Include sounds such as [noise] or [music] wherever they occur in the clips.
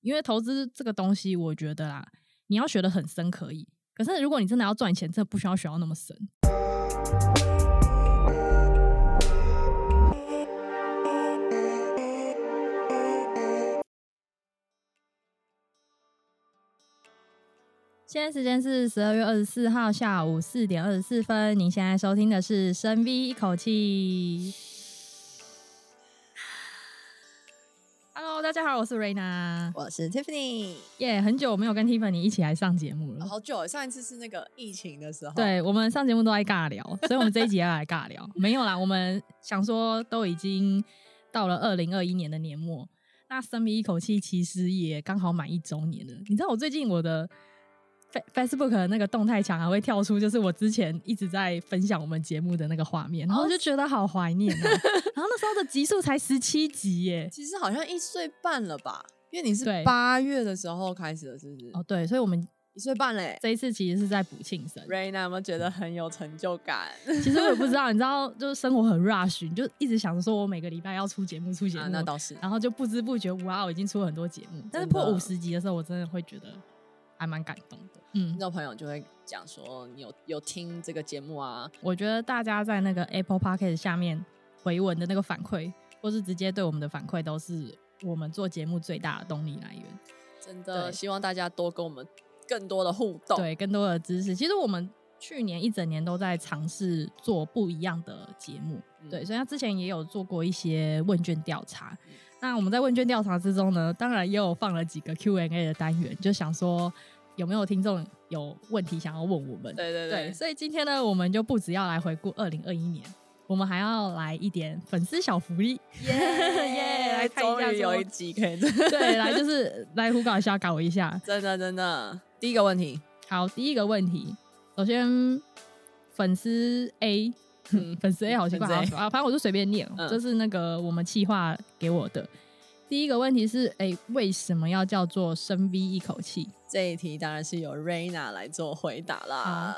因为投资这个东西，我觉得啦，你要学得很深可以，可是如果你真的要赚钱，真的不需要学到那么深。现在时间是十二月二十四号下午四点二十四分。您现在收听的是深 V 一口气。Hello，大家好，我是 Raina，我是 Tiffany。耶，yeah, 很久没有跟 Tiffany 一起来上节目了，好久。上一次是那个疫情的时候，对，我们上节目都在尬聊，所以我们这一集要来尬聊。[laughs] 没有啦，我们想说都已经到了二零二一年的年末，那深吸一口气其实也刚好满一周年了。你知道我最近我的。Facebook 的那个动态墙还会跳出，就是我之前一直在分享我们节目的那个画面，然后我就觉得好怀念啊。然后那时候的集数才十七集耶，其实好像一岁半了吧？因为你是八月的时候开始的，是不是？哦，对，所以我们一岁半嘞。这一次其实是在补庆生。Raina 有没有觉得很有成就感？其实我也不知道，你知道，就是生活很 rush，你就一直想着说我每个礼拜要出节目，出节目，啊，那倒是。然后就不知不觉，哇，我已经出了很多节目。但是破五十集的时候，我真的会觉得还蛮感动的。嗯，那种朋友就会讲说，你有有听这个节目啊？我觉得大家在那个 Apple Podcast 下面回文的那个反馈，或是直接对我们的反馈，都是我们做节目最大的动力来源。真的，希望大家多跟我们更多的互动，对，更多的知识。其实我们去年一整年都在尝试做不一样的节目，嗯、对，所以他之前也有做过一些问卷调查。嗯、那我们在问卷调查之中呢，当然也有放了几个 Q&A 的单元，就想说。有没有听众有问题想要问我们？对对对，对，所以今天呢，我们就不只要来回顾二零二一年，我们还要来一点粉丝小福利，耶 [laughs] 耶！来看一下，有一集可以 [laughs] 对，来就是来胡搞一下，搞一下，真的真的。第一个问题，好，第一个问题，首先粉丝 A，嗯，粉丝 A 好奇怪啊，反正我就随便念，这、嗯、是那个我们企划给我的。第一个问题是，哎、欸，为什么要叫做深 V 一口气？这一题当然是由 Raina 来做回答啦。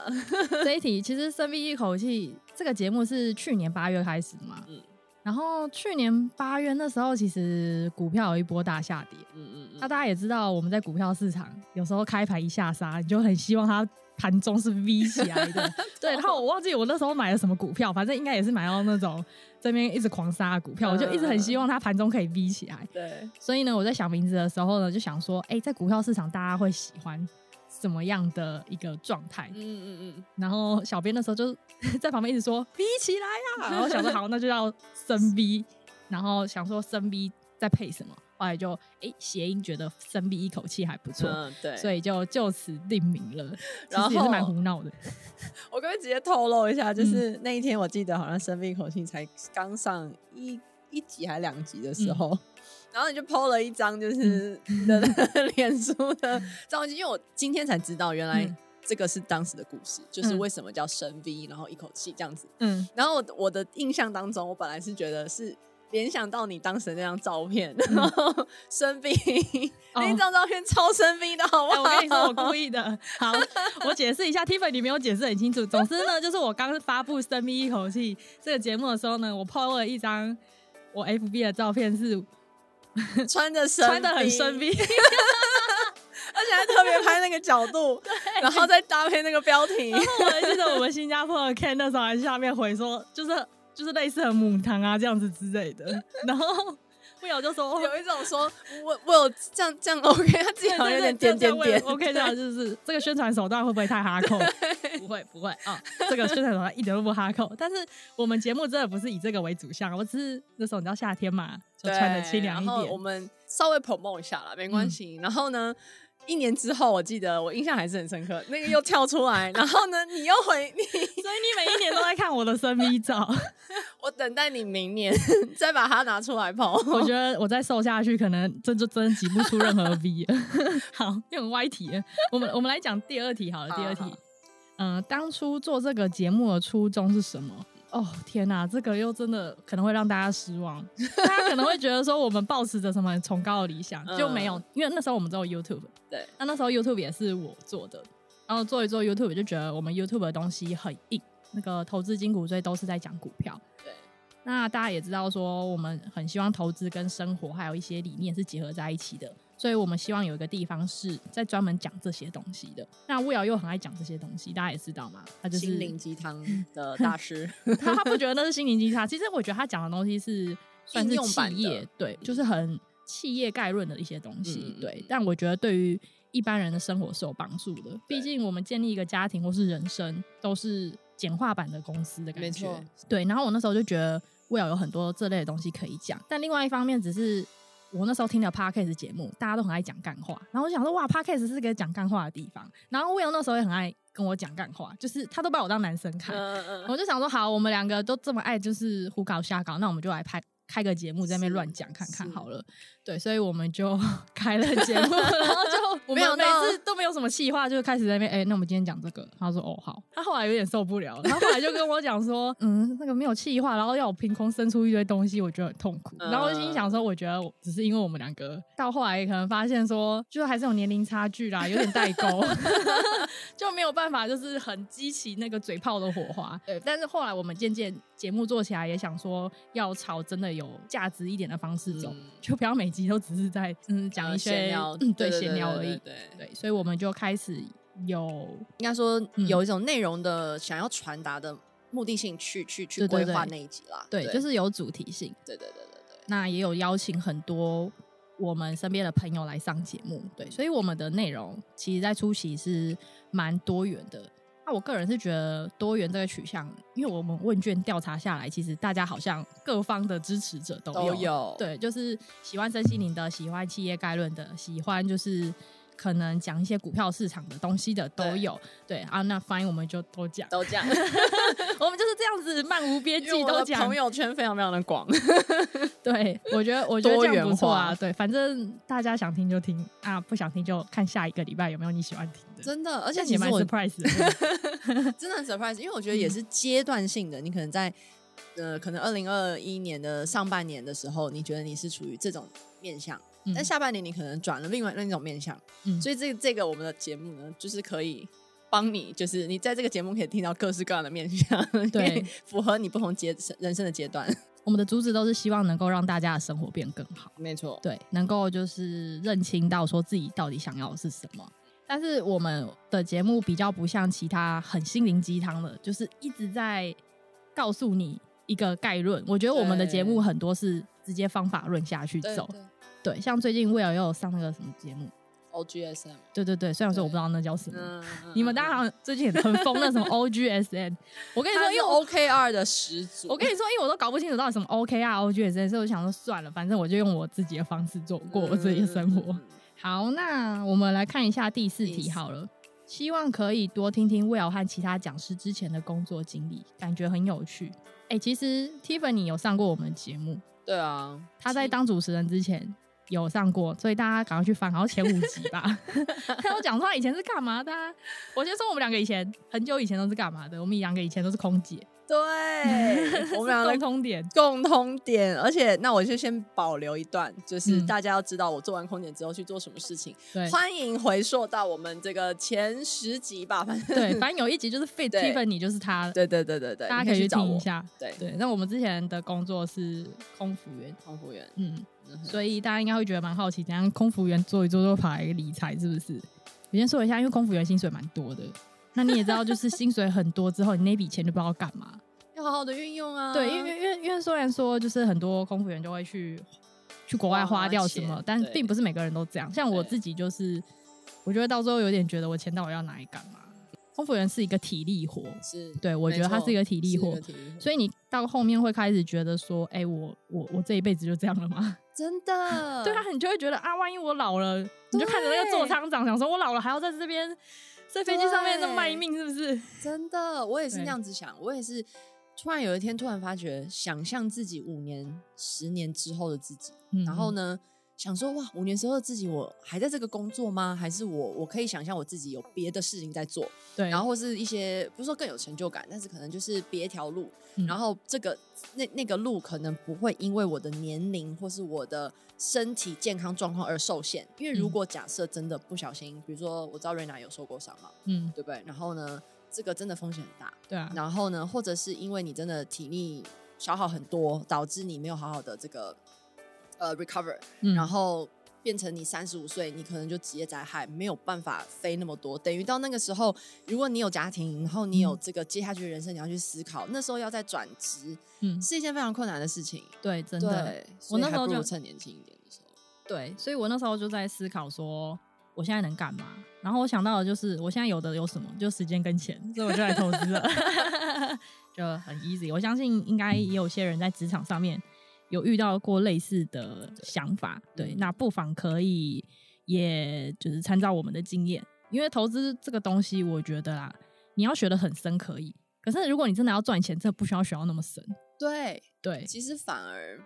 这一题其实深 V 一口气这个节目是去年八月开始嘛，嗯，然后去年八月那时候其实股票有一波大下跌，嗯嗯嗯，那大家也知道我们在股票市场有时候开盘一下杀，你就很希望它。盘中是 V 起来的，[laughs] 对。然后我忘记我那时候买了什么股票，反正应该也是买到那种这边一直狂杀的股票，我就一直很希望它盘中可以 V 起来。对。所以呢，我在想名字的时候呢，就想说，哎、欸，在股票市场大家会喜欢怎么样的一个状态？嗯嗯嗯。然后小编那时候就 [laughs] 在旁边一直说 V 起来呀、啊，然后想说好，那就叫深 V，然后想说深 V 再配什么？后来就哎，谐音觉得深 V 一口气还不错，嗯，对，所以就就此定名了。[laughs] 然后也是蛮胡闹的。[laughs] 我可不可以直接透露一下，就是那一天我记得好像深 V 一口气才刚上一一集还两集的时候，嗯、然后你就 PO 了一张就是你 [laughs] 的脸书的照片，因为我今天才知道原来这个是当时的故事，就是为什么叫深 V，然后一口气这样子。嗯，然后我我的印象当中，我本来是觉得是。联想到你当时那张照片，然后深 V 那张照片超生病的，好不好？欸、我跟你说，我故意的。好，我解释一下，Tiffany 你没有解释很清楚。总之呢，就是我刚发布生命一口气这个节目的时候呢，我 PO 了一张我 FB 的照片，是 [laughs] 穿着穿的很生病 [laughs] [laughs] 而且还特别拍那个角度，对然后再搭配那个标题。然后我还记得我们新加坡的 Ken 那时候还下面回说，就是。就是类似很母汤啊这样子之类的，然后魏瑶就说 [laughs] 有一种说我我有这样这样 OK，他自己好像有点点点点 OK 这样就是这个宣传手段会不会太哈扣？不会不会啊，这个宣传手段一点都不哈扣。但是我们节目真的不是以这个为主项，我只是那时候你知道夏天嘛，就穿的清凉一点，我们稍微 promote 一下啦，没关系。然后呢？一年之后，我记得我印象还是很深刻。那个又跳出来，然后呢，你又回你，所以你每一年都在看我的生 V 照。[laughs] 我等待你明年再把它拿出来跑。我觉 [laughs] 得我再瘦下去，可能真就真挤不出任何 V 了。[laughs] 好，又很歪题。我们我们来讲第二题好了。好第二题，嗯、呃，当初做这个节目的初衷是什么？哦天哪，这个又真的可能会让大家失望。[laughs] 大家可能会觉得说我们抱持着什么崇高的理想，就没有，因为那时候我们只有 YouTube。对，那那时候 YouTube 也是我做的，然后做一做 YouTube 就觉得我们 YouTube 的东西很硬，那个投资金股最都是在讲股票。对，那大家也知道说我们很希望投资跟生活还有一些理念是结合在一起的。所以我们希望有一个地方是在专门讲这些东西的。那 Will 又很爱讲这些东西，大家也知道嘛，他就是心灵鸡汤的大师。[laughs] 他他不觉得那是心灵鸡汤，其实我觉得他讲的东西是算是企业，对，就是很企业概论的一些东西，嗯、对。但我觉得对于一般人的生活是有帮助的，毕竟我们建立一个家庭或是人生都是简化版的公司的感觉，对，然后我那时候就觉得 Will 有很多这类的东西可以讲，但另外一方面只是我那时候听的 Podcast 节目，大家都很爱讲干话，然后我就想说哇，Podcast 是个讲干话的地方，然后 Will 那时候也很爱跟我讲干话，就是他都把我当男生看，嗯嗯，我就想说好，我们两个都这么爱就是胡搞瞎搞，那我们就来拍。开个节目在那边乱讲看看好了，对，所以我们就 [laughs] 开了节目，[laughs] 然后就我们每次都没有什么气话，就开始在那边，哎、欸，那我们今天讲这个，他说哦好，他后来有点受不了，他后来就跟我讲说，[laughs] 嗯，那个没有气话，然后要我凭空生出一堆东西，我觉得很痛苦。然后我心想说，我觉得只是因为我们两个到后来可能发现说，就是还是有年龄差距啦，有点代沟，[laughs] 就没有办法就是很激起那个嘴炮的火花。对，但是后来我们渐渐。节目做起来也想说要朝真的有价值一点的方式走，嗯、就不要每集都只是在嗯讲一些聊、嗯、对闲聊而已。对对，所以我们就开始有应该说有一种内容的想要传达的目的性去去去规划那一集啦。对，就是有主题性。对对对对对。那也有邀请很多我们身边的朋友来上节目。对，所以我们的内容其实在初期是蛮多元的。那我个人是觉得多元这个取向，因为我们问卷调查下来，其实大家好像各方的支持者都有，都有对，就是喜欢身心灵的，喜欢企业概论的，喜欢就是。可能讲一些股票市场的东西的都有，对，对啊，那 fine 我们就都讲，都讲，[laughs] 我们就是这样子漫无边际都讲，朋友圈非常非常的广，[laughs] 对，我觉得我觉得这样不错啊，对，反正大家想听就听啊，不想听就看下一个礼拜有没有你喜欢听的，真的，而且也蛮 surprise 的，[laughs] 真的很 surprise，因为我觉得也是阶段性的，你可能在呃，可能二零二一年的上半年的时候，你觉得你是处于这种面向。但下半年你可能转了另外另一种面向，嗯，所以这个这个我们的节目呢，就是可以帮你，就是你在这个节目可以听到各式各样的面向，对，符合你不同阶人生的阶段。我们的主旨都是希望能够让大家的生活变更好，没错，对，能够就是认清到说自己到底想要的是什么。但是我们的节目比较不像其他很心灵鸡汤的，就是一直在告诉你一个概论。我觉得我们的节目很多是直接方法论下去走。对，像最近 Will 又有上那个什么节目，OGSM。对对对，虽然说我不知道那叫什么，[laughs] 你们大家好像最近很疯那什么 OGSM。我跟你说，因为 OKR 的始祖。我跟你说，因为我都搞不清楚到底什么 OKR、OGSM，所以我想说算了，反正我就用我自己的方式做过我自己的生活。嗯、好，那我们来看一下第四题好了。希望可以多听听 Will 和其他讲师之前的工作经历，感觉很有趣。哎、欸，其实 Tiffany 有上过我们的节目。对啊，他在当主持人之前。有上过，所以大家赶快去翻，好像前五集吧。[laughs] 他有讲说他以前是干嘛的？我先说我们两个以前很久以前都是干嘛的？我们两个以前都是空姐。对，[laughs] 我们两个共通点，共通点。而且，那我就先保留一段，就是大家要知道我做完空姐之后去做什么事情。对，欢迎回溯到我们这个前十集吧。反正对，反正有一集就是 [laughs] Fit Tiffany，就是他。对对对对对，大家可以去听一下。对对，那我们之前的工作是空服员，空服员，嗯。所以大家应该会觉得蛮好奇，怎样空服员做一做就跑来理财，是不是？我先说一下，因为空服员薪水蛮多的，那你也知道，就是薪水很多之后，你那笔钱就不知道干嘛，要好好的运用啊。对，因为因为因为虽然说，就是很多空服员就会去去国外花掉什么，但并不是每个人都这样。像我自己就是，我觉得到最后有点觉得我钱到底要拿来干嘛？空服员是一个体力活，是对，我觉得它是一个体力活，体力活，所以你到后面会开始觉得说，哎、欸，我我我这一辈子就这样了吗？真的，[laughs] 对啊，你就会觉得啊，万一我老了，你就看着那个座舱长，想说我老了还要在这边在飞机上面那么卖命，是不是？[laughs] 真的，我也是那样子想，我也是突然有一天突然发觉，想象自己五年、十年之后的自己，嗯、然后呢？想说哇，五年之后自己，我还在这个工作吗？还是我我可以想象我自己有别的事情在做？对，然后或是一些不是说更有成就感，但是可能就是别条路。嗯、然后这个那那个路可能不会因为我的年龄或是我的身体健康状况而受限。因为如果假设真的不小心，嗯、比如说我知道瑞娜有受过伤嘛，嗯，对不对？然后呢，这个真的风险很大，对啊。然后呢，或者是因为你真的体力消耗很多，导致你没有好好的这个。呃，recover，、嗯、然后变成你三十五岁，你可能就职业灾害，没有办法飞那么多。等于到那个时候，如果你有家庭，然后你有这个接下去的人生，你要去思考，那时候要再转职，嗯，是一件非常困难的事情。对，真的。对，我那时候就趁年轻一点的时候。对，所以我那时候就在思考说，我现在能干嘛？然后我想到的就是，我现在有的有什么？就时间跟钱，所以我就来投资了，[laughs] 就很 easy。我相信应该也有些人在职场上面。有遇到过类似的想法，对，对，那不妨可以，也就是参照我们的经验，因为投资这个东西，我觉得啦，你要学的很深可以，可是如果你真的要赚钱，这不需要学到那么深。对对，其实反而，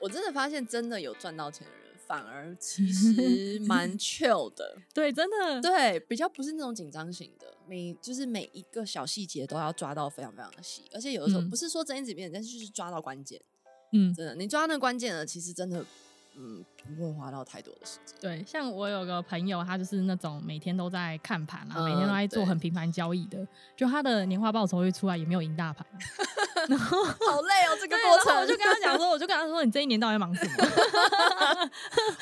我真的发现，真的有赚到钱的人，反而其 [laughs] 实蛮 chill 的。对，真的，对，比较不是那种紧张型的，每就是每一个小细节都要抓到非常非常的细，而且有的时候不是说睁一只眼，但是就是抓到关键。嗯，真的，你抓那个关键的，其实真的，嗯，不会花到太多的时间。对，像我有个朋友，他就是那种每天都在看盘啊，每天都在做很频繁交易的，就他的年化报酬率出来也没有赢大盘。[laughs] 然后好累哦，这个过程。我就跟他讲说，我就跟他说，你这一年到底在忙什么？[laughs]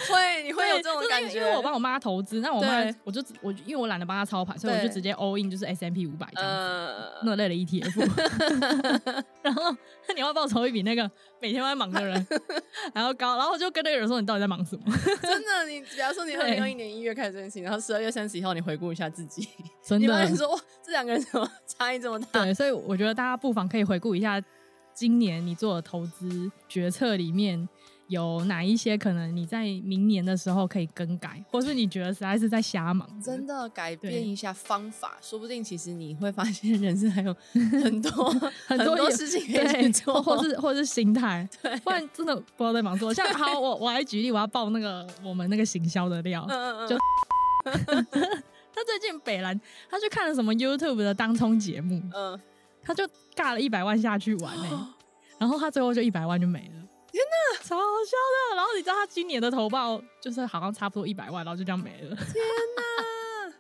会，你会有这种感觉。因为我帮我妈投资，那我妈我就我因为我懒得帮她操盘，所以我就直接 all in 就是 S M P 五百这样子，那类的 ETF。[laughs] 然后他年化报酬一比那个每天都在忙的人还要高，然后我就跟那个人说，你到底在忙什么？真的，你比方说你二零二一年一月开始这件事情，[laughs] 然后十二月三十一号你回顾一下自己，真的，你说哇，这两个人怎么差异这么大？对，所以我觉得大家不妨可以回顾一下。今年你做的投资决策里面有哪一些可能你在明年的时候可以更改，或是你觉得实在是在瞎忙？真的改变一下方法，说不定其实你会发现人生还有很多 [laughs] 很多事情可以去做，或是或是心态。[laughs] 对，不然真的不知道在忙什么。像好，我我来举例，我要爆那个我们那个行销的料，就 [laughs] 他最近北兰，他去看了什么 YouTube 的当冲节目，嗯。他就尬了一百万下去玩呢、欸，然后他最后就一百万就没了。天哪，超好笑的！然后你知道他今年的投报就是好像差不多一百万，然后就这样没了。天哪！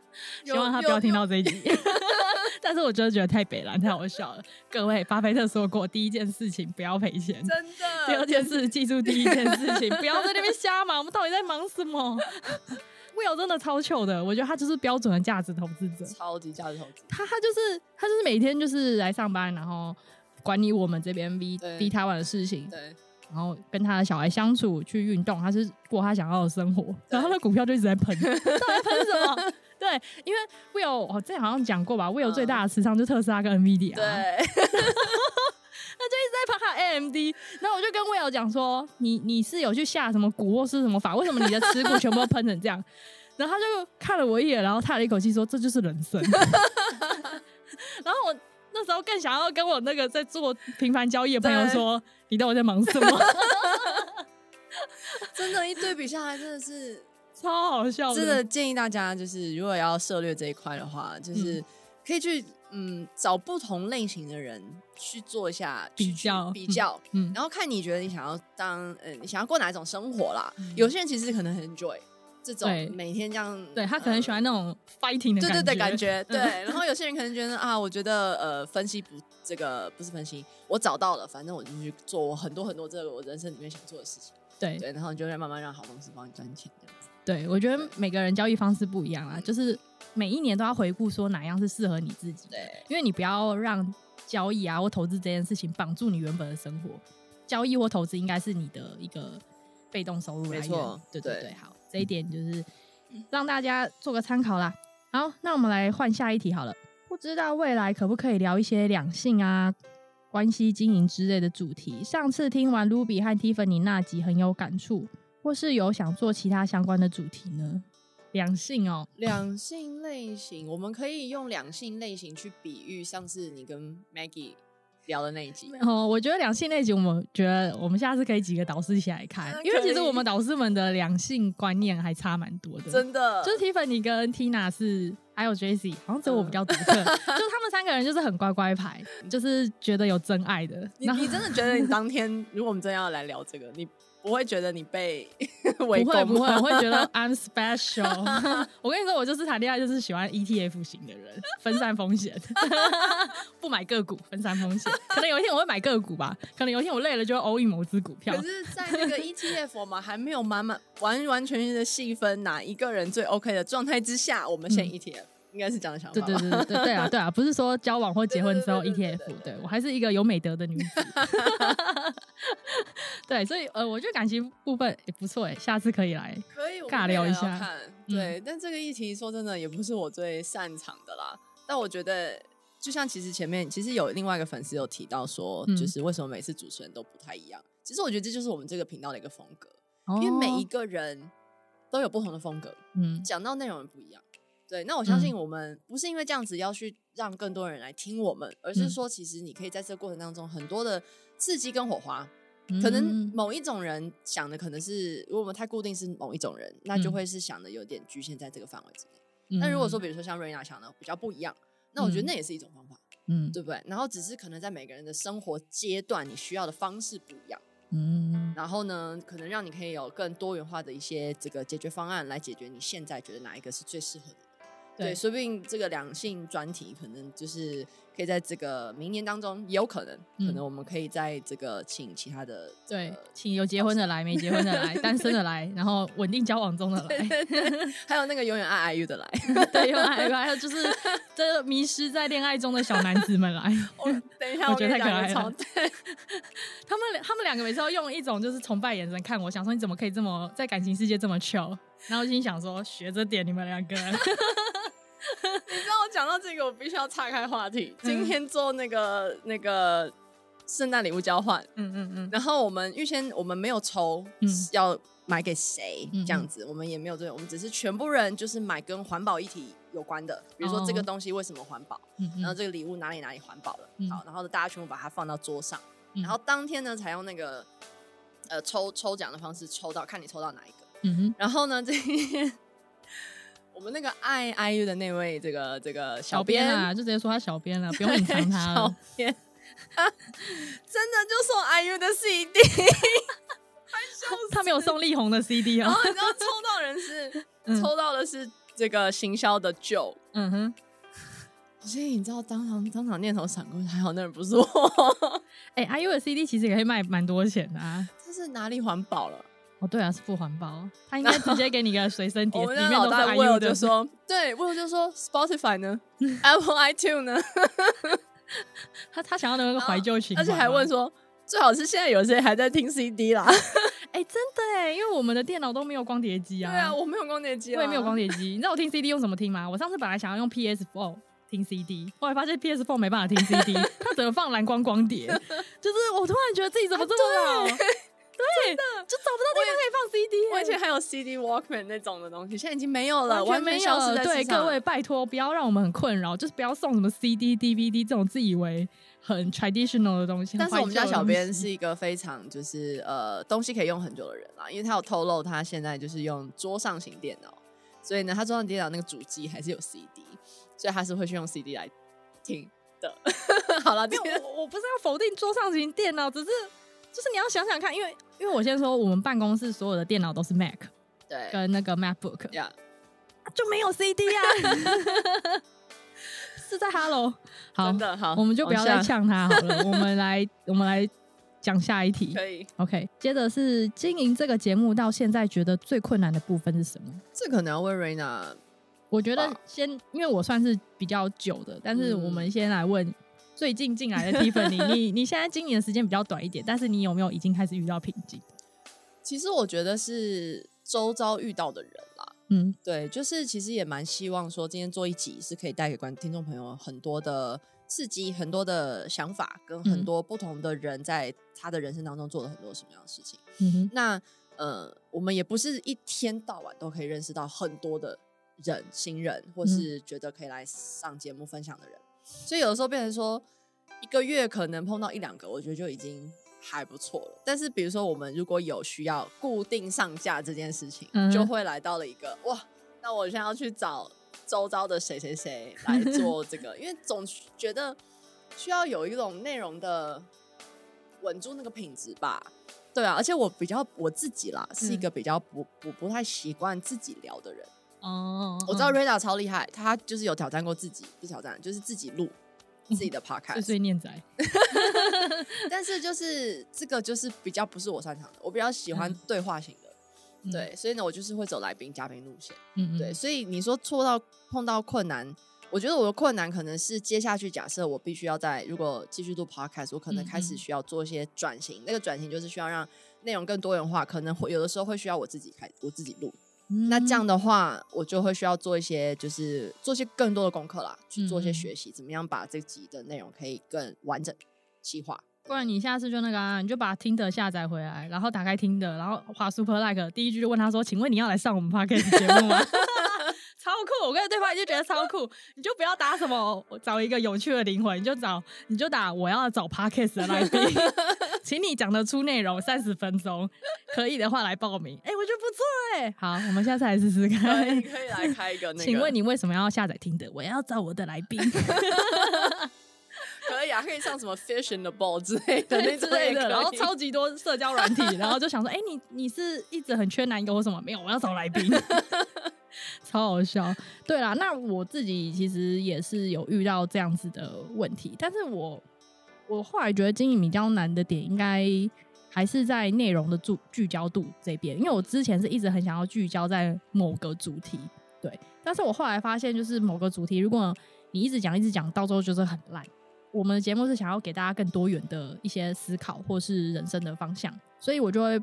[laughs] 希望他不要听到这一集。[laughs] 但是我真的觉得太北烂，太好笑了。各位，巴菲特说过，第一件事情不要赔钱。真的。第二件事，记住第一件事情，不要在那边瞎忙。我们到底在忙什么？Will 真的超糗的，我觉得他就是标准的价值投资者，超级价值投资。他他就是他就是每天就是来上班，然后管理我们这边 V V 台湾的事情，对，然后跟他的小孩相处，去运动，他是过他想要的生活。然后他的股票就一直在喷，[laughs] 到底喷什么？对，因为 Will 我之前好像讲过吧，Will 最大的持仓就是特斯拉跟 NVIDIA，对，他就一直在喷他 AMD。[laughs] 然后我就跟 Will 讲说，你你是有去下什么股或是什么法？为什么你的持股全部都喷成这样？[laughs] 然后他就看了我一眼，然后叹了一口气说：“这就是人生。”然后我那时候更想要跟我那个在做频繁交易的朋友说：“你到底在忙什么？” [laughs] 真的，一对比下来，真的是 [laughs] 超好笑。真的建议大家，就是如果要涉猎这一块的话，就是可以去嗯找不同类型的人去做一下比较比较，嗯，然后看你觉得你想要当嗯你想要过哪一种生活啦。有些人其实可能很 enjoy。这种每天这样，对他可能喜欢那种 fighting 的感觉，对对对，感觉对。然后有些人可能觉得啊，我觉得呃，分析不这个不是分析，我找到了，反正我就去做我很多很多这个我人生里面想做的事情。对对，然后你就会慢慢让好公司帮你赚钱这样子。对，我觉得每个人交易方式不一样啊，就是每一年都要回顾说哪样是适合你自己。的，因为你不要让交易啊或投资这件事情绑住你原本的生活。交易或投资应该是你的一个被动收入来源。没错，对对对，好，这一点就是。让大家做个参考啦。好，那我们来换下一题好了。不知道未来可不可以聊一些两性啊、关系经营之类的主题？上次听完 Ruby 和 Tiffany 那集很有感触，或是有想做其他相关的主题呢？两性哦，两性类型，我们可以用两性类型去比喻上次你跟 Maggie 聊的那一集哦，我觉得两性那一集，我们觉得我们下次可以几个导师一起来看，因为其实我们导师们的两性观念还差蛮多的，真的。就是 Tiffany 跟 Tina 是，还有 Jessie，好像只有我比较独特，[laughs] 嗯、就他们三个人就是很乖乖牌，就是觉得有真爱的。你你真的觉得你当天如果我们真要来聊这个，你不会觉得你被不会不会，我会觉得 I'm special。[laughs] 我跟你说，我就是谈恋爱就是喜欢 ETF 型的人，分散风险，[laughs] 不买个股，分散风险。可能有一天我会买个股吧，可能有一天我累了就会 all in 某只股票。可是，在那个 ETF 嘛，还没有满满完完全全的细分哪一个人最 OK 的状态之下，我们先 ETF。嗯应该是这样的想法。对对对对对啊对啊，不是说交往或结婚之后 ETF，对我还是一个有美德的女子。[laughs] 对，所以呃，我觉得感情部分也不错哎，下次可以来可以尬聊一下。看对，嗯、但这个议题说真的也不是我最擅长的啦。但我觉得，就像其实前面其实有另外一个粉丝有提到说，嗯、就是为什么每次主持人都不太一样？其实我觉得这就是我们这个频道的一个风格，哦、因为每一个人都有不同的风格，嗯，讲到内容也不一样。对，那我相信我们不是因为这样子要去让更多人来听我们，而是说，其实你可以在这个过程当中很多的刺激跟火花。可能某一种人想的可能是，如果我们太固定是某一种人，那就会是想的有点局限在这个范围之内。那如果说，比如说像瑞娜想的比较不一样，那我觉得那也是一种方法，嗯，对不对？然后只是可能在每个人的生活阶段，你需要的方式不一样，嗯，然后呢，可能让你可以有更多元化的一些这个解决方案来解决你现在觉得哪一个是最适合的。对，说不定这个两性专题可能就是可以在这个明年当中，也有可能，可能我们可以在这个请其他的，对，请有结婚的来，没结婚的来，[laughs] 单身的来，然后稳定交往中的来，[laughs] 还有那个永远爱 IU 的来，[laughs] 对，永远爱 IU，还有就是这迷失在恋爱中的小男子们来。等一下，我觉得太可爱了。他们他们两个每次都用一种就是崇拜眼神看我，想说你怎么可以这么在感情世界这么 chill，然后心想说学着点你们两个。[laughs] 你知道我讲到这个，我必须要岔开话题。今天做那个那个圣诞礼物交换，嗯嗯嗯，然后我们预先我们没有抽，要买给谁这样子，我们也没有这个，我们只是全部人就是买跟环保议题有关的，比如说这个东西为什么环保，然后这个礼物哪里哪里环保。了，好，然后大家全部把它放到桌上，然后当天呢采用那个呃抽抽奖的方式抽到，看你抽到哪一个，嗯哼，然后呢这一天。我们那个爱 IU 的那位这个这个小编啊，就直接说他小编了，不用隐藏他了。小编 [laughs] 真的就送 IU 的 CD，[laughs] 他没有送力宏的 CD 哦。然后你知道抽到人是、嗯、抽到的是这个行销的 Joe，嗯哼。所以你知道当场当场念头闪过，还好那人不是我。[laughs] 哎、欸、，IU 的 CD 其实也可以卖蛮多钱的啊。这是哪里环保了？哦，对啊，是不环保，他应该直接给你个随身碟，我们的老大 Will 就说，对，Will 就说 Spotify 呢，[laughs] Apple iTunes 呢，[laughs] 他他想要的那个怀旧情，而且还问说，最好是现在有些还在听 CD 啦？[laughs] 哎，真的哎，因为我们的电脑都没有光碟机啊，对啊，我没有光碟机，我也没有光碟机，你知道我听 CD 用什么听吗？我上次本来想要用 PS4 听 CD，后来发现 PS4 没办法听 CD，它只能放蓝光光碟，就是我突然觉得自己怎么这么老。对的，就找不到地方可以放 CD，我以前还有 CD Walkman 那种的东西，现在已经没有了，完全没有了。对，各位拜托，不要让我们很困扰，就是不要送什么 CD、DVD 这种自以为很 traditional 的东西。但是我们家小编是一个非常就是呃东西可以用很久的人啦，因为他有透露他现在就是用桌上型电脑，所以呢，他桌上电脑那个主机还是有 CD，所以他是会去用 CD 来听的。[laughs] 好了，我我不是要否定桌上型电脑，只是。就是你要想想看，因为因为我先说，我们办公室所有的电脑都是 Mac，对，跟那个 MacBook. 就没有 CD 啊，[laughs] 是在 Hello，好好，我们就不要再呛他好了，我们来我们来讲下一题，可以，OK，接着是经营这个节目到现在觉得最困难的部分是什么？这可能要问 Raina，我觉得先，因为我算是比较久的，但是我们先来问。嗯最近进来的 Tiffany，[laughs] 你你现在经营的时间比较短一点，但是你有没有已经开始遇到瓶颈？其实我觉得是周遭遇到的人啦，嗯，对，就是其实也蛮希望说今天做一集是可以带给观听众朋友很多的刺激，很多的想法，跟很多不同的人在他的人生当中做了很多什么样的事情。嗯哼，那呃，我们也不是一天到晚都可以认识到很多的人，新人，或是觉得可以来上节目分享的人。所以有的时候变成说，一个月可能碰到一两个，我觉得就已经还不错了。但是比如说我们如果有需要固定上架这件事情，嗯、就会来到了一个哇，那我现在要去找周遭的谁谁谁来做这个，[laughs] 因为总觉得需要有一种内容的稳住那个品质吧。对啊，而且我比较我自己啦，是一个比较不不不太习惯自己聊的人。哦，我知道 Reda 超厉害，他就是有挑战过自己，不挑战就是自己录自己的 podcast，碎碎念仔。[laughs] 但是就是这个就是比较不是我擅长的，我比较喜欢对话型的。嗯、对，所以呢，我就是会走来宾嘉宾路线。嗯，嗯，对，所以你说错到碰到困难。我觉得我的困难可能是接下去，假设我必须要在如果继续录 podcast，我可能开始需要做一些转型。嗯嗯，那个转型就是需要让内容更多元化，可能会有的时候会需要我自己开我自己录。嗯、那这样的话，我就会需要做一些，就是做些更多的功课啦，去做一些学习，嗯、怎么样把这集的内容可以更完整细化。不然你下次就那个啊，你就把听的下载回来，然后打开听的，然后划 super like，第一句就问他说：“请问你要来上我们 podcast 节目吗？” [laughs] 超酷！我跟对方就觉得超 [laughs] 酷，你就不要打什么找一个有趣的灵魂，你就找你就打我要找 podcast 的来宾，[laughs] 请你讲得出内容三十分钟，可以的话来报名。[laughs] 哎、欸，我觉得不错哎。好，我们下次来试试看。你可以来开一个那个。请问你为什么要下载听的？我要找我的来宾。可以啊，可以上什么 Fish in the Ball 之类的那之类的，然后超级多社交软体，然后就想说，哎、欸，你你是一直很缺男友或什么？没有，我要找来宾。[laughs] 超好笑，对啦，那我自己其实也是有遇到这样子的问题，但是我我后来觉得经营比较难的点，应该还是在内容的聚聚焦度这边，因为我之前是一直很想要聚焦在某个主题，对，但是我后来发现，就是某个主题，如果你一直讲一直讲，到时候就是很烂。我们的节目是想要给大家更多元的一些思考，或是人生的方向，所以我就会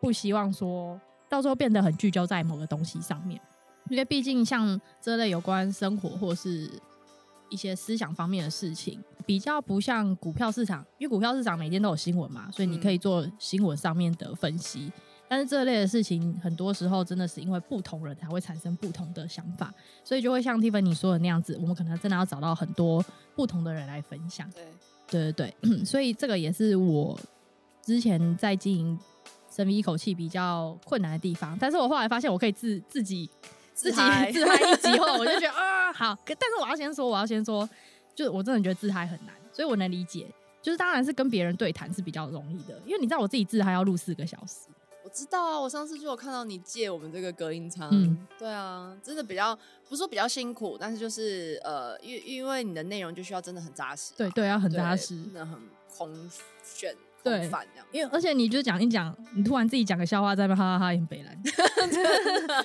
不希望说到时候变得很聚焦在某个东西上面。因为毕竟像这类有关生活或是一些思想方面的事情，比较不像股票市场，因为股票市场每天都有新闻嘛，所以你可以做新闻上面的分析。嗯、但是这类的事情，很多时候真的是因为不同人才会产生不同的想法，所以就会像 Tiffany 说的那样子，我们可能真的要找到很多不同的人来分享。对，对对对，[clears throat] 所以这个也是我之前在经营深 V 一口气比较困难的地方。但是我后来发现，我可以自自己。自己自嗨一集后，我就觉得 [laughs] 啊好，但是我要先说，我要先说，就我真的觉得自嗨很难，所以我能理解，就是当然是跟别人对谈是比较容易的，因为你知道我自己自嗨要录四个小时，我知道啊，我上次就有看到你借我们这个隔音舱，嗯，对啊，真的比较不是说比较辛苦，但是就是呃，因因为你的内容就需要真的很扎实，啊，对对，要很扎实，真的很空炫。对，因为而且你就讲一讲，你突然自己讲个笑话在那边哈哈哈，很北兰，[laughs]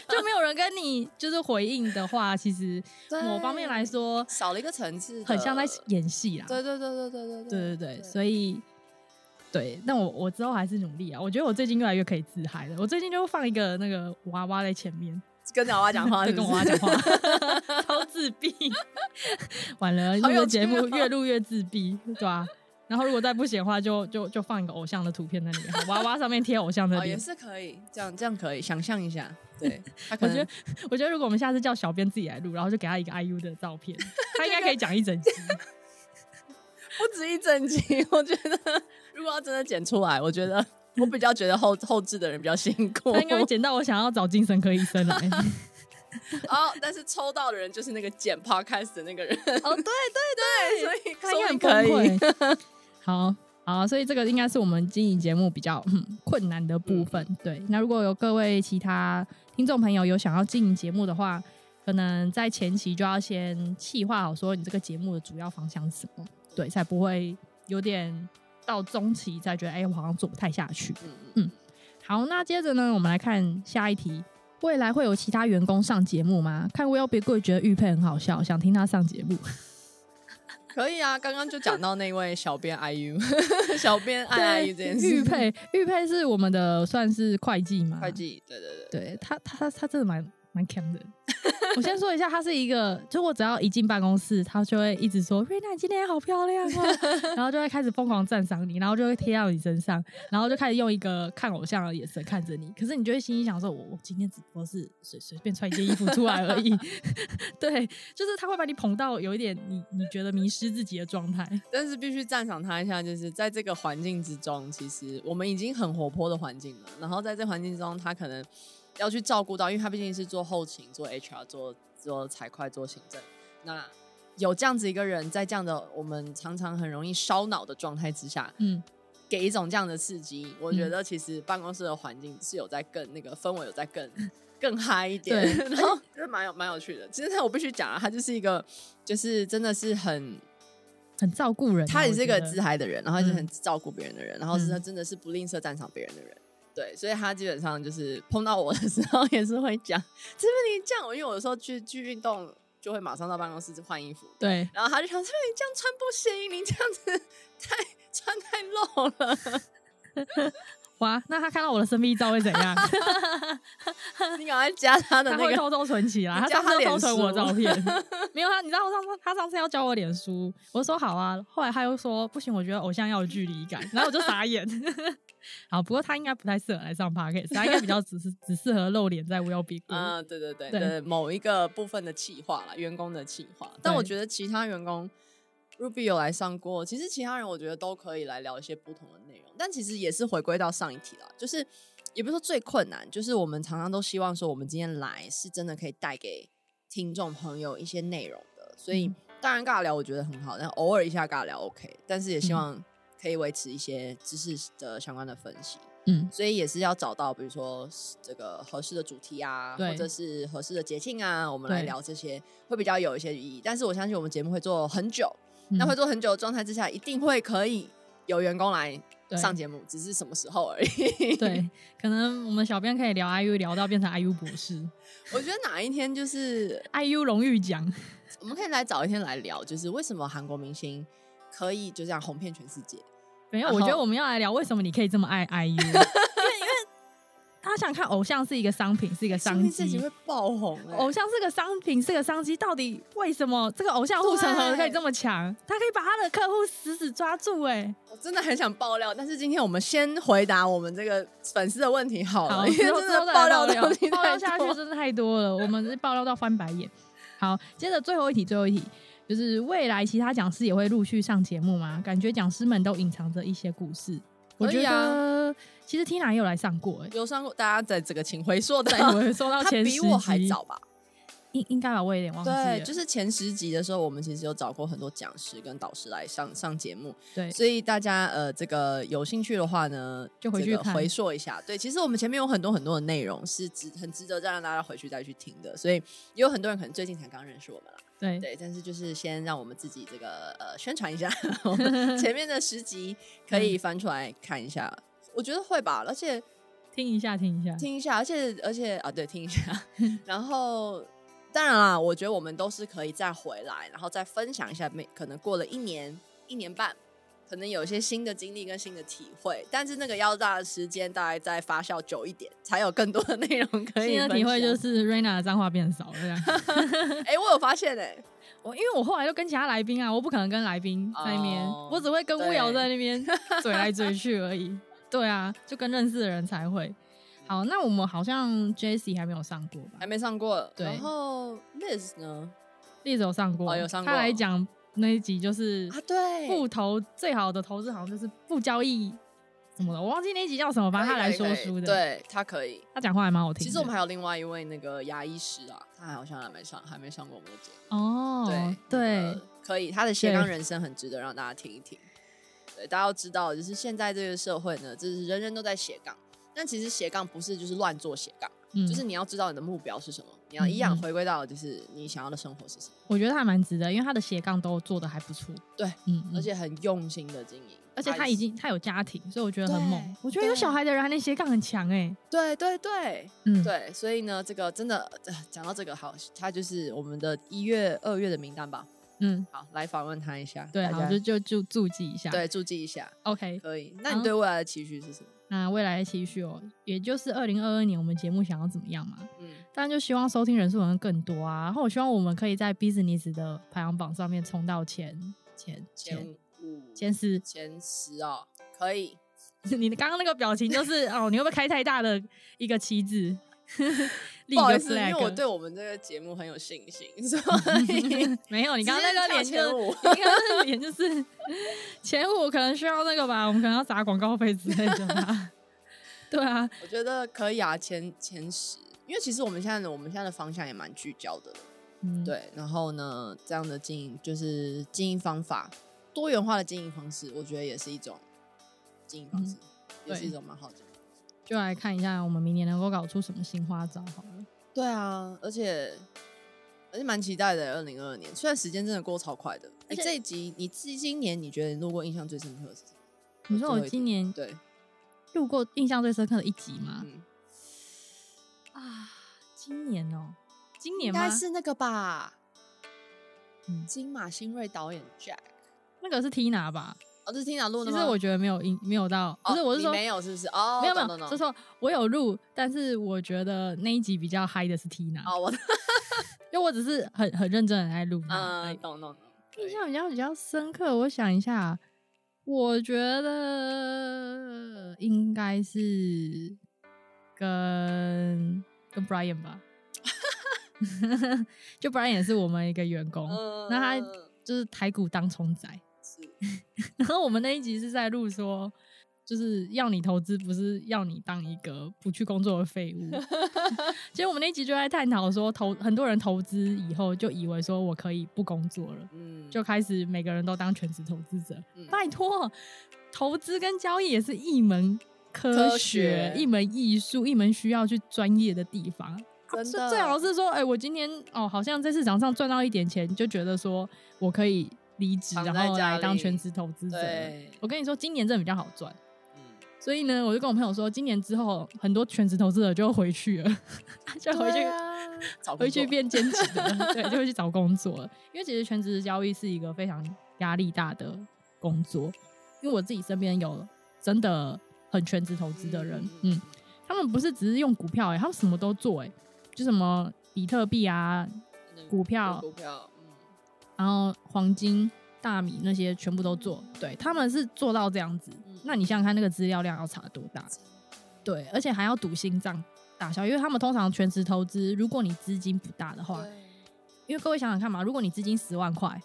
就没有人跟你就是回应的话，其实某方面来说少了一个层次，很像在演戏啦。对对对对对对对对对对，所以对，那我我之后还是努力啊。我觉得我最近越来越可以自嗨了。我最近就放一个那个娃娃在前面，跟娃娃讲话，[laughs] 跟娃娃讲话，[laughs] 超自闭。完了，这个节目越录越自闭，对吧？然后如果再不行的话，就就就放一个偶像的图片在里面，娃娃上面贴偶像的脸，也是可以，这样这样可以想象一下。对，[laughs] 他可能我觉得我觉得如果我们下次叫小编自己来录，然后就给他一个 IU 的照片，[laughs] 他应该可以讲一整集，不止一整集。我觉得如果要真的剪出来，我觉得我比较觉得后后置的人比较辛苦，他应该会剪到我想要找精神科医生来。[laughs] 哦，但是抽到的人就是那个剪 Podcast 的那个人。哦，对对对，所以他应该很可以。好好，所以这个应该是我们经营节目比较困难的部分。嗯、对，那如果有各位其他听众朋友有想要经营节目的话，可能在前期就要先计划好，说你这个节目的主要方向是什么，对，才不会有点到中期再觉得，哎、欸，我好像做不太下去。嗯嗯。好，那接着呢，我们来看下一题：未来会有其他员工上节目吗？看 Will Be Good 觉得玉佩很好笑，想听他上节目。可以啊，刚刚就讲到那位 [laughs] 小编 IU，[laughs] 小编 IU 这件事。玉佩，玉佩是我们的算是会计嘛？会计，对对对，对他他他真的蛮蛮强的。我先说一下，他是一个，就我只要一进办公室，他就会一直说：“瑞娜，你今天好漂亮哦。[laughs] ”然后就会开始疯狂赞赏你，然后就会贴到你身上，然后就开始用一个看偶像的眼神看着你。可是你就会心里想说：“我我今天只不过是随随便穿一件衣服出来而已。[laughs] ”对，就是他会把你捧到有一点你你觉得迷失自己的状态。但是必须赞赏他一下，就是在这个环境之中，其实我们已经很活泼的环境了。然后在这环境中，他可能。要去照顾到，因为他毕竟是做后勤、做 HR、做做财会、做行政。那有这样子一个人，在这样的我们常常很容易烧脑的状态之下，嗯，给一种这样的刺激，我觉得其实办公室的环境是有在更那个氛围有在更更嗨一点，[laughs] 然后就是蛮有蛮有趣的。其实他我必须讲啊，他就是一个就是真的是很很照顾人，他也是一个自嗨的人，然后也是很照顾别人的人，嗯、然后是他真的是不吝啬赞赏别人的人。对，所以他基本上就是碰到我的时候也是会讲，这边你这样，因为我有时候去去运动就会马上到办公室换衣服。对，然后他就想，这边你这样穿不行，你这样子 [laughs] 太穿太露了。[laughs] 哇，那他看到我的生命照会怎样？[laughs] 你赶快加他的那个，他会偷偷存起来，他上次偷存我照片。没有他，你知道我上次他上次要教我脸书，我说好啊，后来他又说不行，我觉得偶像要有距离感，然后我就傻眼。好，不过他应该不太适合来上 podcast，他应该比较只是只适合露脸在 Well Be。啊，对对对对，对某一个部分的企划啦，员工的企划。但我觉得其他员工，Ruby 有来上过，其实其他人我觉得都可以来聊一些不同的内容。但其实也是回归到上一题啦，就是也不是说最困难，就是我们常常都希望说，我们今天来是真的可以带给听众朋友一些内容的。所以、嗯、当然尬聊我觉得很好，但偶尔一下尬聊 OK，但是也希望、嗯。可以维持一些知识的相关的分析，嗯，所以也是要找到比如说这个合适的主题啊，或者是合适的节庆啊，我们来聊这些会比较有一些意义。但是我相信我们节目会做很久，嗯、那会做很久的状态之下，一定会可以有员工来上节目，只是什么时候而已。对，[laughs] 可能我们小编可以聊 IU 聊到变成 IU 博士。[laughs] 我觉得哪一天就是 IU 荣誉奖，我们可以来找一天来聊，就是为什么韩国明星可以就这样红遍全世界。没有，我觉得我们要来聊为什么你可以这么爱 IU，[laughs] 因为因为他想看偶像是一个商品，是一个商机，自己会爆红。偶像是个商品，是个商机，到底为什么这个偶像护城河可以这么强？他可以把他的客户死死抓住。哎，我真的很想爆料，但是今天我们先回答我们这个粉丝的问题好了，因为真的爆料的爆料下去真的太多了，我们是爆料到翻白眼。好，接着最后一题，最后一题。就是未来其他讲师也会陆续上节目吗？感觉讲师们都隐藏着一些故事。我觉得其实 Tina 也有来上过，欸，有上过。大家在这个请回溯的回溯到 [laughs] 前十集，比我还早吧？应应该吧，我有点忘记了。对，就是前十集的时候，我们其实有找过很多讲师跟导师来上上节目。对，所以大家呃，这个有兴趣的话呢，就回去回溯一下。对，其实我们前面有很多很多的内容是值很值得再让大家回去再去听的。所以也有很多人可能最近才刚认识我们了。对。对，但是就是先让我们自己这个呃宣传一下，前面的十集可以翻出来看一下，嗯、我觉得会吧，而且听一下听一下。听一下，而且而且啊对，听一下，[laughs] 然后当然啦，我觉得我们都是可以再回来，然后再分享一下，每可能过了一年一年半。可能有一些新的经历跟新的体会，但是那个要大的时间大概再发酵久一点，才有更多的内容可以。新的体会就是 Raina 的脏话变少了这样。哎、欸，我有发现哎、欸，我因为我后来又跟其他来宾啊，我不可能跟来宾在那边，oh, 我只会跟乌瑶在那边嘴来嘴去而已。[laughs] 对啊，就跟认识的人才会。好，那我们好像 Jessie 还没有上过吧？还没上过。对，然后 Liz 呢？Liz 有上过，哦、有上过。他来讲。那一集就是啊，对，不投最好的投资好像就是不交易什么的，我忘记那一集叫什么，反正他来说书的，对他可以，他讲话还蛮好听。其实我们还有另外一位那个牙医师啊，他好像还没上，还没上过我们的节目哦。对对、那个，可以，他的斜杠人生很值得让大家听一听。对，对，大家要知道，就是现在这个社会呢，就是人人都在斜杠，但其实斜杠不是就是乱做斜杠。嗯、就是你要知道你的目标是什么，你要一样回归到就是你想要的生活是什么。我觉得他还蛮值得，因为他的斜杠都做的还不错。对，嗯，而且很用心的经营，而且他已经他有家庭，所以我觉得很猛。我觉得有小孩的人还能斜杠很强哎、欸。对对对，嗯对，所以呢，这个真的讲到这个好，他就是我们的一月、二月的名单吧。嗯，好，来访问他一下。对，好，就就就注记一下。对，注记一下。OK，可以。那你对未来的期许是什么？那未来的期许哦，也就是二零二二年我们节目想要怎么样嘛？嗯，当然就希望收听人数能更多啊。然后我希望我们可以在 Business 的排行榜上面冲到前前前五、前十、前十哦，可以。[laughs] 你刚刚那个表情就是哦，你会不会开太大的一个旗子？[laughs] 不好意思，因为我对我们这个节目很有信心，所以 [laughs] 没有。你刚刚那个脸就，你刚刚那个脸就是前五，可能需要那个吧，我们可能要砸广告费之类的吧。[laughs] 对啊，我觉得可以啊，前前十，因为其实我们现在的我们现在的方向也蛮聚焦的，嗯，对。然后呢，这样的经营就是经营方法，多元化的经营方式，我觉得也是一种经营方式，嗯、也是一种蛮好的。就来看一下我们明年能够搞出什么新花招好了。对啊，而且而且蛮期待的，二零二二年，虽然时间真的过超快的。哎，这一集你今年你觉得录过印象最深刻的是什么？你说我今年对录过印象最深刻的一集吗？嗯、啊，今年哦、喔，今年应该是那个吧？嗯，金马新锐导演 Jack，那个是 Tina 吧？哦，这是 Tina 录的吗？其实我觉得没有音，没有到，不是，我是说没有，是不是？哦，没有没有，就是说我有录，但是我觉得那一集比较嗨的是 Tina。哦，我，[laughs] 因为我只是很很认真的在录。嗯，懂懂懂。印象比较比较深刻，我想一下，我觉得应该是跟跟 Brian 吧，[laughs] [laughs] 就 Brian 也是我们一个员工，那、嗯、他就是台股当冲仔，是 [laughs] 然后我们那一集是在录说。就是要你投资，不是要你当一个不去工作的废物。[laughs] 其实我们那一集就在探讨说，投很多人投资以后就以为说我可以不工作了，嗯，就开始每个人都当全职投资者。嗯、拜托，投资跟交易也是一门科学，一门艺术，一门需要去专业的地方。[laughs] 真的，啊、最好是说，哎、欸，我今天哦，好像在市场上赚到一点钱，就觉得说我可以离职，然后来当全职投资者。我跟你说，今年真的比较好赚。所以呢，我就跟我朋友说，今年之后很多全职投资者就回去了，[laughs] 就回去、啊、回去变兼职的，[laughs] 对，就会去找工作了。因为其实全职交易是一个非常压力大的工作。因为我自己身边有真的很全职投资的人，嗯，嗯，他们不是只是用股票、欸，哎，他们什么都做、欸，哎，就什么比特币啊，股票，股票，嗯，然后黄金。大米那些全部都做，对，他们是做到这样子。那你想想看，那个资料量要查多大？对，而且还要赌心脏大小，因为他们通常全职投资，如果你资金不大的话，因为各位想想看嘛，如果你资金十万块，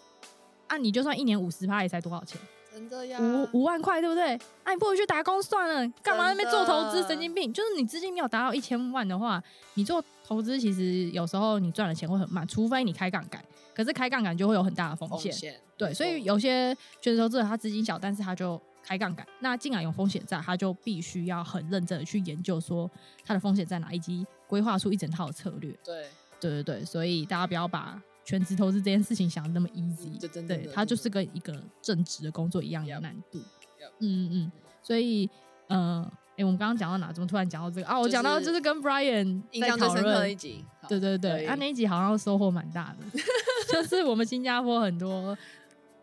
啊，你就算一年五十趴也才多少钱？真的呀，五五万块，对不对？啊，你不如去打工算了，干嘛那边做投资？神经病！就是你资金没有达到一千万的话，你做投资其实有时候你赚的钱会很慢，除非你开杠杆。可是开杠杆就会有很大的风险，对，所以有些全职投资者他资金小，但是他就开杠杆，那既然有风险在，他就必须要很认真的去研究说他的风险在哪，以及规划出一整套的策略。对，对对对，所以大家不要把全职投资这件事情想的那么 easy，对，真的对，它就是跟一个正职的工作一样有难度。嗯嗯嗯，所以嗯。呃欸、我们刚刚讲到哪？怎么突然讲到这个啊？我讲到就是跟 Brian 在讨论一集，对对对，他、啊、那一集好像收获蛮大的，[laughs] 就是我们新加坡很多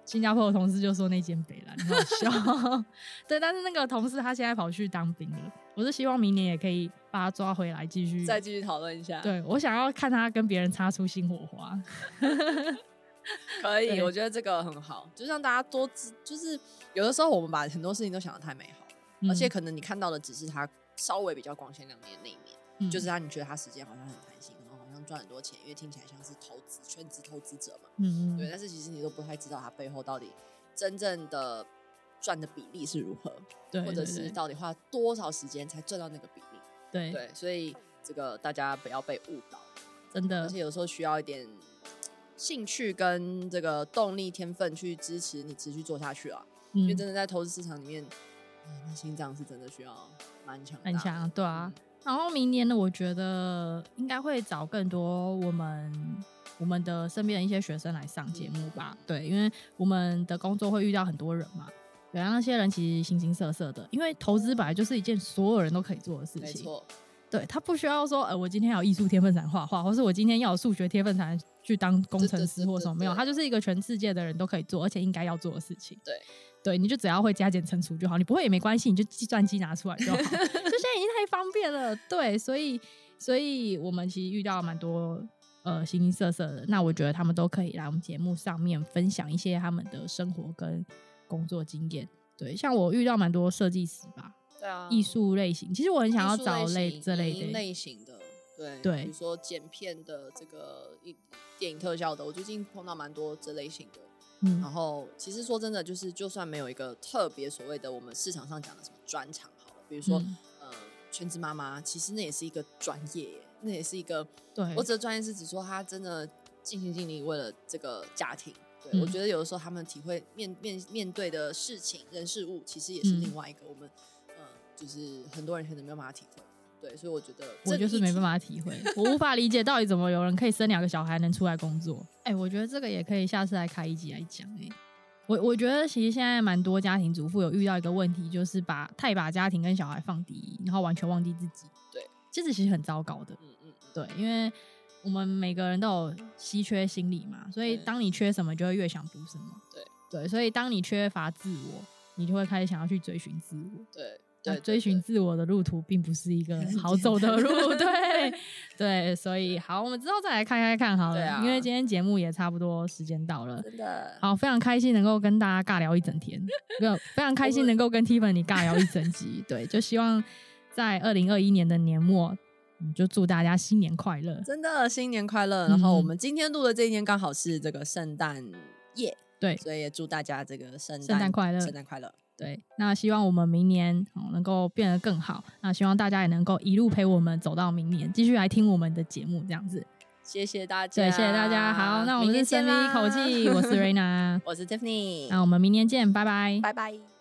新加坡的同事就说那间北兰很好笑，[laughs] 对，但是那个同事他现在跑去当兵了，我是希望明年也可以把他抓回来继续再继续讨论一下。对，我想要看他跟别人擦出新火花，[laughs] 可以，我觉得这个很好，就像大家多知，就是有的时候我们把很多事情都想的太美好。而且可能你看到的只是他稍微比较光鲜亮丽的那一面，嗯、就是他你觉得他时间好像很弹性，然后好像赚很多钱，因为听起来像是投资全职投资者嘛，嗯嗯，对。但是其实你都不太知道他背后到底真正的赚的比例是如何，对，或者是到底花多少时间才赚到那个比例，对对。所以这个大家不要被误导，真的。而且有时候需要一点兴趣跟这个动力、天分去支持你持续做下去啊，嗯、因为真的在投资市场里面。那心脏是真的需要蛮强，很强，对啊。然后明年呢，我觉得应该会找更多我们我们的身边的一些学生来上节目吧。对，因为我们的工作会遇到很多人嘛，对啊，那些人其实形形色色的。因为投资本来就是一件所有人都可以做的事情，没错。对，他不需要说，呃，我今天要有艺术天分才画画，或是我今天要有数学天分才能去当工程师或什么，没有，他就是一个全世界的人都可以做，而且应该要做的事情。对。对，你就只要会加减乘除就好，你不会也没关系，你就计算机拿出来就好。[laughs] 就现在已经太方便了，对，所以，所以我们其实遇到蛮多呃形形色色的，那我觉得他们都可以来我们节目上面分享一些他们的生活跟工作经验。对，像我遇到蛮多设计师吧，对啊，艺术类型，其实我很想要找类这类的类型的，对对，比如说剪片的这个一电影特效的，我最近碰到蛮多这类型的。嗯，然后其实说真的，就是就算没有一个特别所谓的我们市场上讲的什么专长，好了，比如说、嗯、呃全职妈妈，其实那也是一个专业耶，那也是一个。对，我指的专业是指说她真的尽心尽力为了这个家庭，对、嗯、我觉得有的时候他们体会面面面对的事情、人事物，其实也是另外一个我们，就是很多人可能没有办法体会。对，所以我觉得我就是没办法体会，我无法理解到底怎么有人可以生两个小孩能出来工作。哎、欸，我觉得这个也可以下次来开一集来讲。哎，我我觉得其实现在蛮多家庭主妇有遇到一个问题，就是把太把家庭跟小孩放第一，然后完全忘记自己。对，其实其实很糟糕的。嗯嗯，对，因为我们每个人都有稀缺心理嘛，所以当你缺什么，就会越想补什么。对对，所以当你缺乏自我，你就会开始想要去追寻自我。对。对，追寻自我的路途并不是一个好走的路，[laughs] 对 [laughs] 对，所以好，我们之后再来开开看好了，啊、因为今天节目也差不多时间到了，真的好，非常开心能够跟大家尬聊一整天，没有非常 [laughs] 开心能够跟 Tiffany 尬聊一整集，对，就希望在二零二一年的年末，就祝大家新年快乐，真的新年快乐。然后我们今天录的这一天刚好是这个圣诞夜，对，所以也祝大家这个圣圣诞快乐，圣诞快乐。对，那希望我们明年能够变得更好。那希望大家也能够一路陪我们走到明年，继续来听我们的节目，这样子。谢谢大家，对，谢谢大家。好，那我们是深吸一口气，我是 Raina，[laughs] 我是 Tiffany，那我们明年见，拜拜，拜拜。